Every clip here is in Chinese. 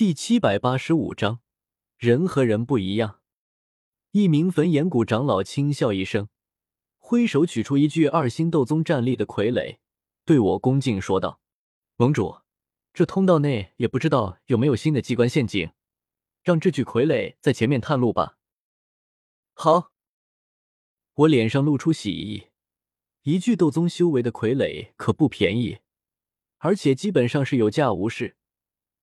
第七百八十五章，人和人不一样。一名焚炎谷长老轻笑一声，挥手取出一具二星斗宗战力的傀儡，对我恭敬说道：“盟主，这通道内也不知道有没有新的机关陷阱，让这具傀儡在前面探路吧。”好，我脸上露出喜意。一具斗宗修为的傀儡可不便宜，而且基本上是有价无市。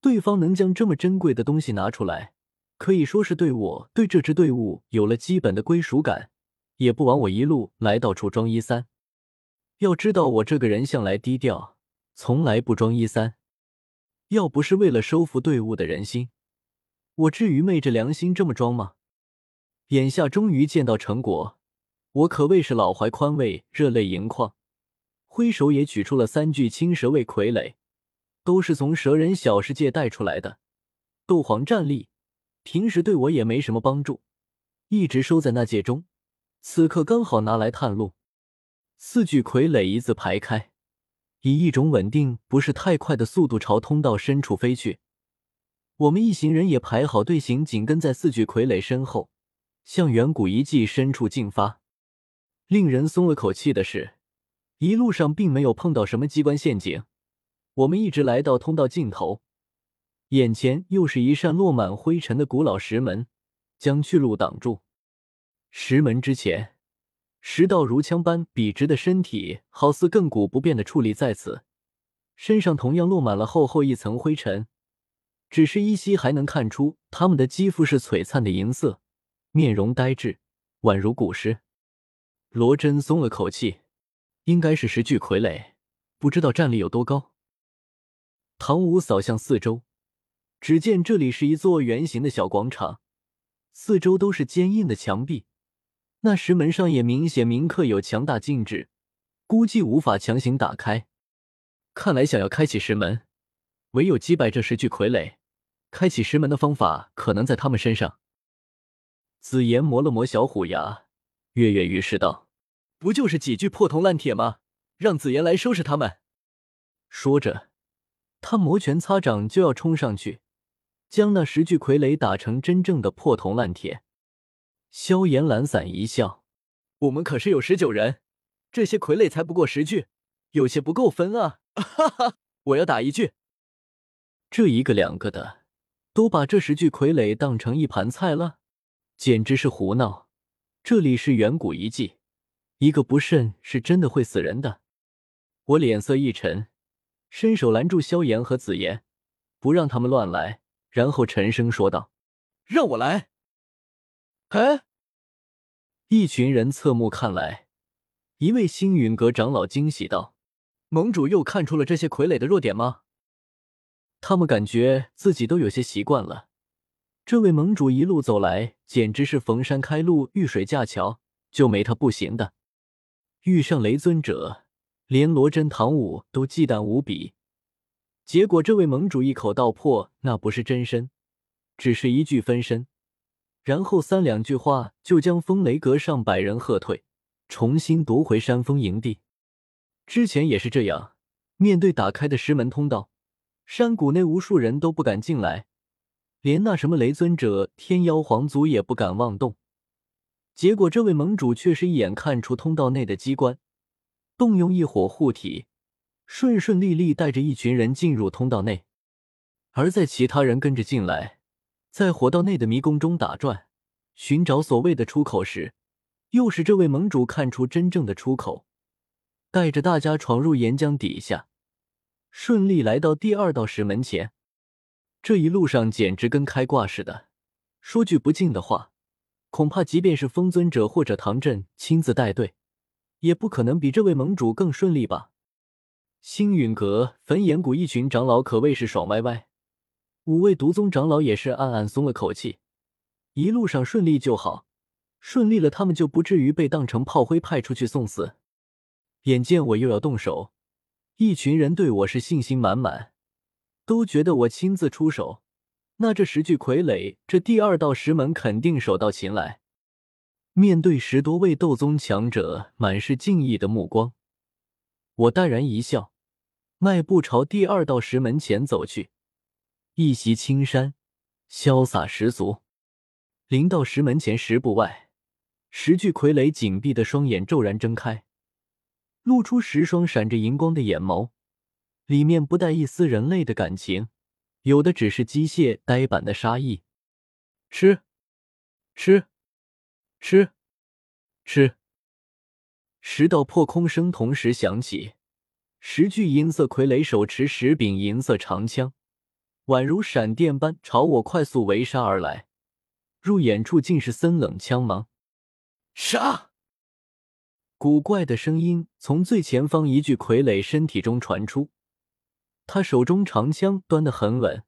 对方能将这么珍贵的东西拿出来，可以说是对我对这支队伍有了基本的归属感，也不枉我一路来到处装一三。要知道我这个人向来低调，从来不装一三。要不是为了收服队伍的人心，我至于昧着良心这么装吗？眼下终于见到成果，我可谓是老怀宽慰，热泪盈眶，挥手也取出了三具青蛇卫傀儡。都是从蛇人小世界带出来的，斗皇战力，平时对我也没什么帮助，一直收在那界中。此刻刚好拿来探路。四具傀儡一字排开，以一种稳定、不是太快的速度朝通道深处飞去。我们一行人也排好队形，紧跟在四具傀儡身后，向远古遗迹深处进发。令人松了口气的是，一路上并没有碰到什么机关陷阱。我们一直来到通道尽头，眼前又是一扇落满灰尘的古老石门，将去路挡住。石门之前，十道如枪般笔直的身体，好似亘古不变的矗立在此，身上同样落满了厚厚一层灰尘，只是依稀还能看出他们的肌肤是璀璨的银色，面容呆滞，宛如古尸。罗真松了口气，应该是十具傀儡，不知道战力有多高。唐舞扫向四周，只见这里是一座圆形的小广场，四周都是坚硬的墙壁，那石门上也明显铭刻有强大禁制，估计无法强行打开。看来想要开启石门，唯有击败这十具傀儡。开启石门的方法可能在他们身上。紫妍磨了磨小虎牙，跃跃欲试道：“不就是几具破铜烂铁吗？让紫妍来收拾他们。”说着。他摩拳擦掌就要冲上去，将那十具傀儡打成真正的破铜烂铁。萧炎懒散一笑：“我们可是有十九人，这些傀儡才不过十具，有些不够分啊！” 哈哈，我要打一具。这一个两个的，都把这十具傀儡当成一盘菜了，简直是胡闹！这里是远古遗迹，一个不慎是真的会死人的。我脸色一沉。伸手拦住萧炎和紫妍，不让他们乱来，然后沉声说道：“让我来。”哎，一群人侧目看来，一位星陨阁长老惊喜道：“盟主又看出了这些傀儡的弱点吗？”他们感觉自己都有些习惯了。这位盟主一路走来，简直是逢山开路，遇水架桥，就没他不行的。遇上雷尊者。连罗真、唐舞都忌惮无比，结果这位盟主一口道破，那不是真身，只是一具分身，然后三两句话就将风雷阁上百人喝退，重新夺回山峰营地。之前也是这样，面对打开的石门通道，山谷内无数人都不敢进来，连那什么雷尊者、天妖皇族也不敢妄动。结果这位盟主却是一眼看出通道内的机关。动用一火护体，顺顺利利带着一群人进入通道内。而在其他人跟着进来，在火道内的迷宫中打转，寻找所谓的出口时，又是这位盟主看出真正的出口，带着大家闯入岩浆底下，顺利来到第二道石门前。这一路上简直跟开挂似的。说句不敬的话，恐怕即便是风尊者或者唐振亲自带队。也不可能比这位盟主更顺利吧？星陨阁、焚炎谷一群长老可谓是爽歪歪，五位毒宗长老也是暗暗松了口气。一路上顺利就好，顺利了他们就不至于被当成炮灰派出去送死。眼见我又要动手，一群人对我是信心满满，都觉得我亲自出手，那这十具傀儡，这第二道石门肯定手到擒来。面对十多位斗宗强者满是敬意的目光，我淡然一笑，迈步朝第二道石门前走去。一袭青衫，潇洒十足。临到石门前十步外，十具傀儡紧闭的双眼骤然睁开，露出十双闪着银光的眼眸，里面不带一丝人类的感情，有的只是机械呆板的杀意。吃，吃，吃，吃！十道破空声同时响起，十具银色傀儡手持十柄银色长枪，宛如闪电般朝我快速围杀而来。入眼处尽是森冷枪芒，杀！古怪的声音从最前方一具傀儡身体中传出，他手中长枪端得很稳，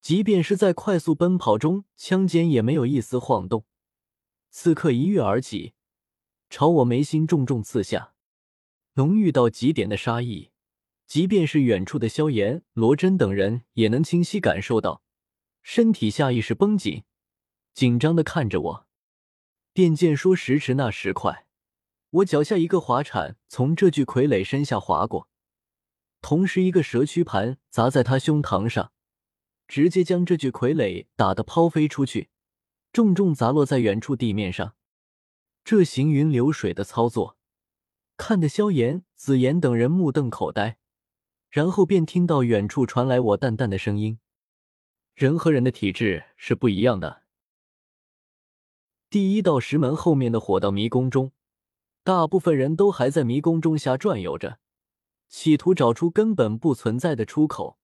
即便是在快速奔跑中，枪尖也没有一丝晃动。此刻一跃而起，朝我眉心重重刺下，浓郁到极点的杀意，即便是远处的萧炎、罗真等人也能清晰感受到，身体下意识绷紧。紧张的看着我，电剑说时迟那时快，我脚下一个滑铲从这具傀儡身下划过，同时一个蛇躯盘砸在他胸膛上，直接将这具傀儡打得抛飞出去，重重砸落在远处地面上。这行云流水的操作，看得萧炎、紫妍等人目瞪口呆，然后便听到远处传来我淡淡的声音：“人和人的体质是不一样的。”第一道石门后面的火道迷宫中，大部分人都还在迷宫中瞎转悠着，企图找出根本不存在的出口。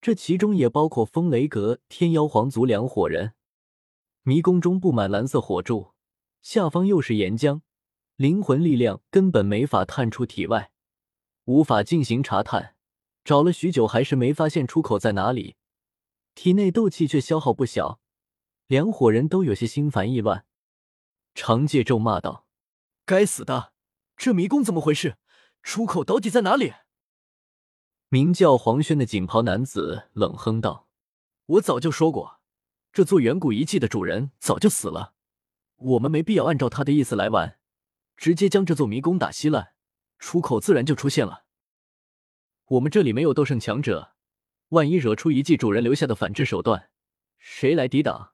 这其中也包括风雷阁、天妖皇族两伙人。迷宫中布满蓝色火柱，下方又是岩浆，灵魂力量根本没法探出体外，无法进行查探。找了许久，还是没发现出口在哪里。体内斗气却消耗不小，两伙人都有些心烦意乱。长戒咒骂道：“该死的，这迷宫怎么回事？出口到底在哪里？”名叫黄轩的锦袍男子冷哼道：“我早就说过，这座远古遗迹的主人早就死了，我们没必要按照他的意思来玩，直接将这座迷宫打稀烂，出口自然就出现了。我们这里没有斗圣强者，万一惹出遗迹主人留下的反制手段，谁来抵挡？”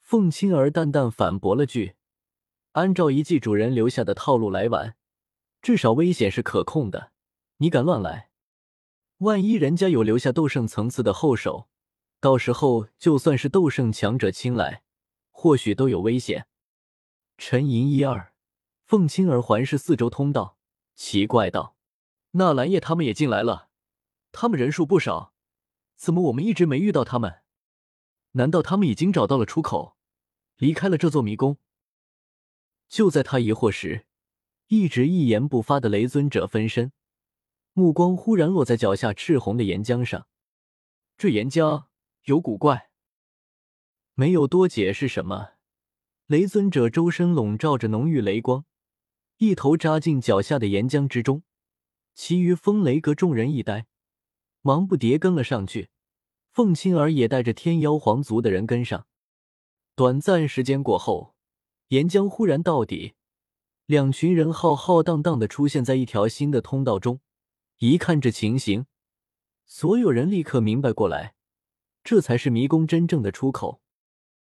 凤青儿淡淡反驳了句：“按照遗迹主人留下的套路来玩，至少危险是可控的。你敢乱来，万一人家有留下斗圣层次的后手，到时候就算是斗圣强者亲来，或许都有危险。”沉吟一二，凤青儿环视四周通道，奇怪道：“纳兰叶他们也进来了，他们人数不少，怎么我们一直没遇到他们？难道他们已经找到了出口？”离开了这座迷宫。就在他疑惑时，一直一言不发的雷尊者分身，目光忽然落在脚下赤红的岩浆上。这岩浆有古怪，没有多解释什么。雷尊者周身笼罩着浓郁雷光，一头扎进脚下的岩浆之中。其余风雷阁众人一呆，忙不迭跟了上去。凤青儿也带着天妖皇族的人跟上。短暂时间过后，岩浆忽然到底，两群人浩浩荡荡的出现在一条新的通道中。一看这情形，所有人立刻明白过来，这才是迷宫真正的出口。